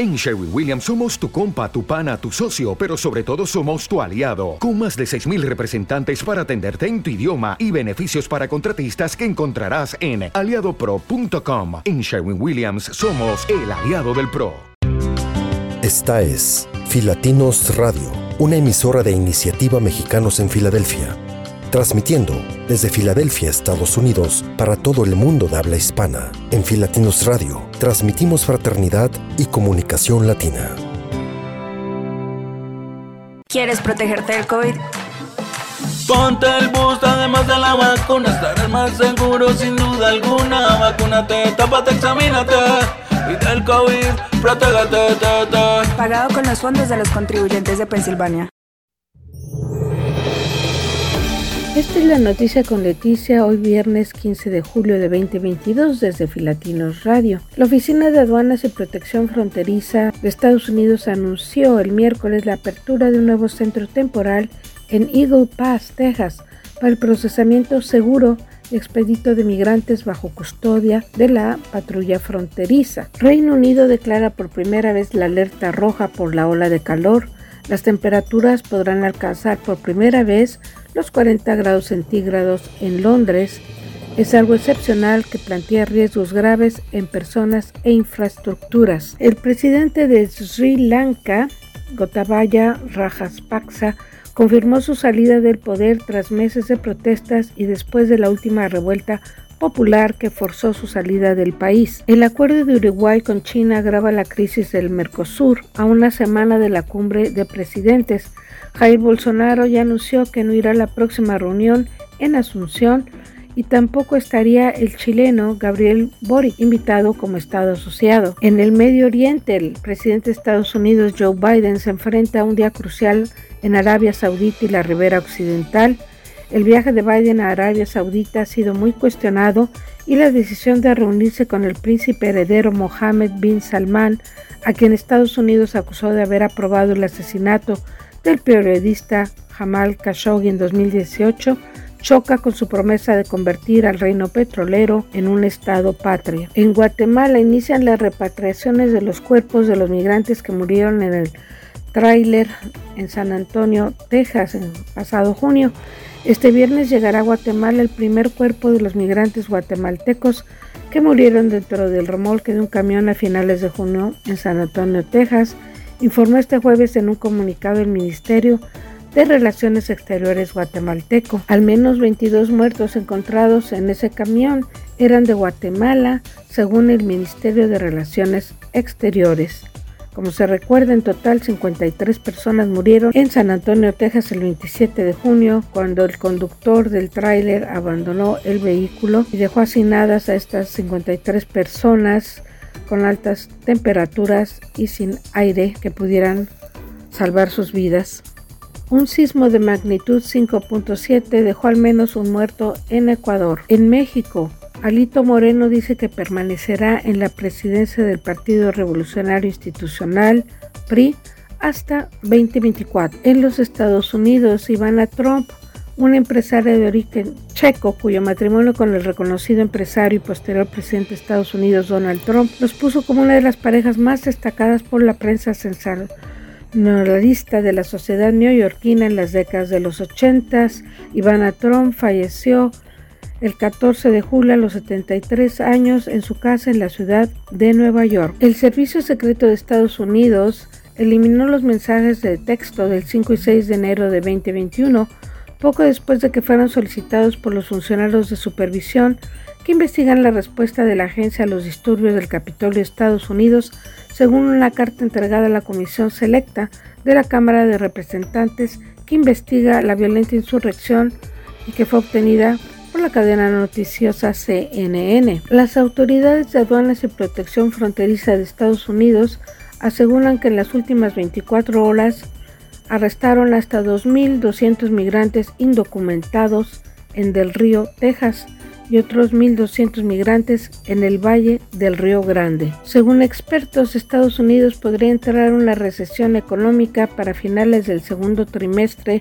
En Sherwin Williams somos tu compa, tu pana, tu socio, pero sobre todo somos tu aliado, con más de 6.000 representantes para atenderte en tu idioma y beneficios para contratistas que encontrarás en aliadopro.com. En Sherwin Williams somos el aliado del PRO. Esta es Filatinos Radio, una emisora de iniciativa Mexicanos en Filadelfia, transmitiendo desde Filadelfia, Estados Unidos, para todo el mundo de habla hispana. En Filatinos Radio, transmitimos fraternidad y comunicación latina. ¿Quieres protegerte del COVID? Ponte el boost, además de la vacuna, estarás más seguro sin duda alguna. Vacúnate, tápate, examínate y del COVID, protégete, te, te. Pagado con los fondos de los contribuyentes de Pensilvania. Esta es la noticia con Leticia, hoy viernes 15 de julio de 2022 desde Filatinos Radio. La Oficina de Aduanas y Protección Fronteriza de Estados Unidos anunció el miércoles la apertura de un nuevo centro temporal en Eagle Pass, Texas, para el procesamiento seguro y expedito de migrantes bajo custodia de la patrulla fronteriza. Reino Unido declara por primera vez la alerta roja por la ola de calor. Las temperaturas podrán alcanzar por primera vez los 40 grados centígrados en Londres. Es algo excepcional que plantea riesgos graves en personas e infraestructuras. El presidente de Sri Lanka, Gotabaya Rajapaksa, confirmó su salida del poder tras meses de protestas y después de la última revuelta popular que forzó su salida del país. El acuerdo de Uruguay con China agrava la crisis del Mercosur a una semana de la cumbre de presidentes. Jair Bolsonaro ya anunció que no irá a la próxima reunión en Asunción y tampoco estaría el chileno Gabriel Boric invitado como Estado asociado. En el Medio Oriente, el presidente de Estados Unidos Joe Biden se enfrenta a un día crucial en Arabia Saudita y la ribera occidental. El viaje de Biden a Arabia Saudita ha sido muy cuestionado y la decisión de reunirse con el príncipe heredero Mohammed bin Salman, a quien Estados Unidos acusó de haber aprobado el asesinato del periodista Jamal Khashoggi en 2018, choca con su promesa de convertir al reino petrolero en un estado patria. En Guatemala inician las repatriaciones de los cuerpos de los migrantes que murieron en el tráiler en San Antonio, Texas, en pasado junio. Este viernes llegará a Guatemala el primer cuerpo de los migrantes guatemaltecos que murieron dentro del remolque de un camión a finales de junio en San Antonio, Texas, informó este jueves en un comunicado el Ministerio de Relaciones Exteriores guatemalteco. Al menos 22 muertos encontrados en ese camión eran de Guatemala, según el Ministerio de Relaciones Exteriores. Como se recuerda, en total 53 personas murieron en San Antonio, Texas el 27 de junio, cuando el conductor del tráiler abandonó el vehículo y dejó hacinadas a estas 53 personas con altas temperaturas y sin aire que pudieran salvar sus vidas. Un sismo de magnitud 5.7 dejó al menos un muerto en Ecuador. En México, Alito Moreno dice que permanecerá en la presidencia del Partido Revolucionario Institucional, PRI, hasta 2024. En los Estados Unidos, Ivana Trump, una empresaria de origen checo cuyo matrimonio con el reconocido empresario y posterior presidente de Estados Unidos Donald Trump los puso como una de las parejas más destacadas por la prensa sensacionalista de la sociedad neoyorquina en las décadas de los 80. Ivana Trump falleció el 14 de julio a los 73 años en su casa en la ciudad de Nueva York. El Servicio Secreto de Estados Unidos eliminó los mensajes de texto del 5 y 6 de enero de 2021 poco después de que fueron solicitados por los funcionarios de supervisión que investigan la respuesta de la agencia a los disturbios del Capitolio de Estados Unidos, según una carta entregada a la Comisión Selecta de la Cámara de Representantes que investiga la violenta insurrección y que fue obtenida por la cadena noticiosa CNN. Las autoridades de aduanas y protección fronteriza de Estados Unidos aseguran que en las últimas 24 horas arrestaron hasta 2.200 migrantes indocumentados en Del Río, Texas, y otros 1.200 migrantes en el Valle del Río Grande. Según expertos, Estados Unidos podría entrar en una recesión económica para finales del segundo trimestre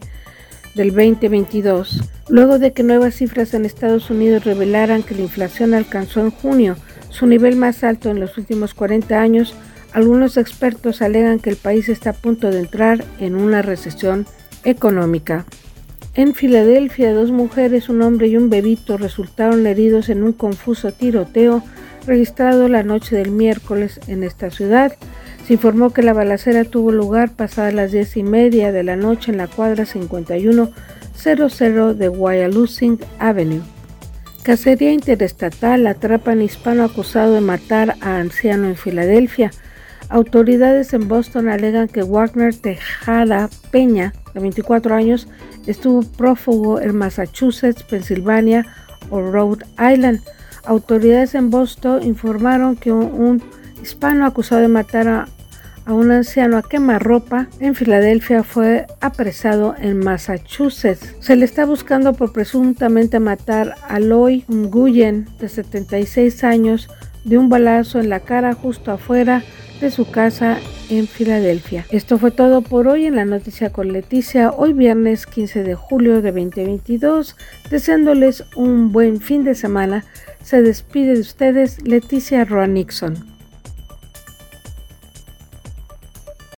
del 2022, luego de que nuevas cifras en Estados Unidos revelaran que la inflación alcanzó en junio su nivel más alto en los últimos 40 años Algunos expertos alegan que el país está a punto de entrar en una recesión económica. En Filadelfia, dos mujeres, un hombre y un bebito resultaron heridos en un confuso tiroteo registrado la noche del miércoles en esta ciudad. Se informó que la balacera tuvo lugar pasadas las diez y media de la noche en la cuadra 5100 de Wyalusing Avenue. Cacería interestatal atrapan hispano acusado de matar a anciano en Filadelfia. Autoridades en Boston alegan que Wagner Tejada Peña, de 24 años, estuvo prófugo en Massachusetts, Pensilvania o Rhode Island. Autoridades en Boston informaron que un, hispano acusado de matar a, un anciano a quemarropa en Filadelfia fue apresado en Massachusetts. Se le está buscando por presuntamente matar a Loy Nguyen, de 76 años, de un balazo en la cara justo afuera de su casa en Filadelfia. Esto fue todo por hoy en la noticia con Leticia, hoy viernes 15 de julio de 2022, deseándoles un buen fin de semana. Se despide de ustedes Leticia Roa Nixon.